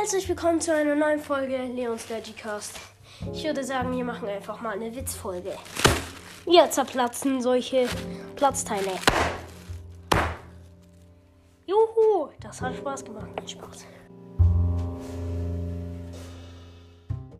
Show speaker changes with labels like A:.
A: Herzlich willkommen zu einer neuen Folge Leons Legicast. Ich würde sagen, wir machen einfach mal eine Witzfolge. Wir zerplatzen solche Platzteile. Juhu, das hat Spaß gemacht. Spaß.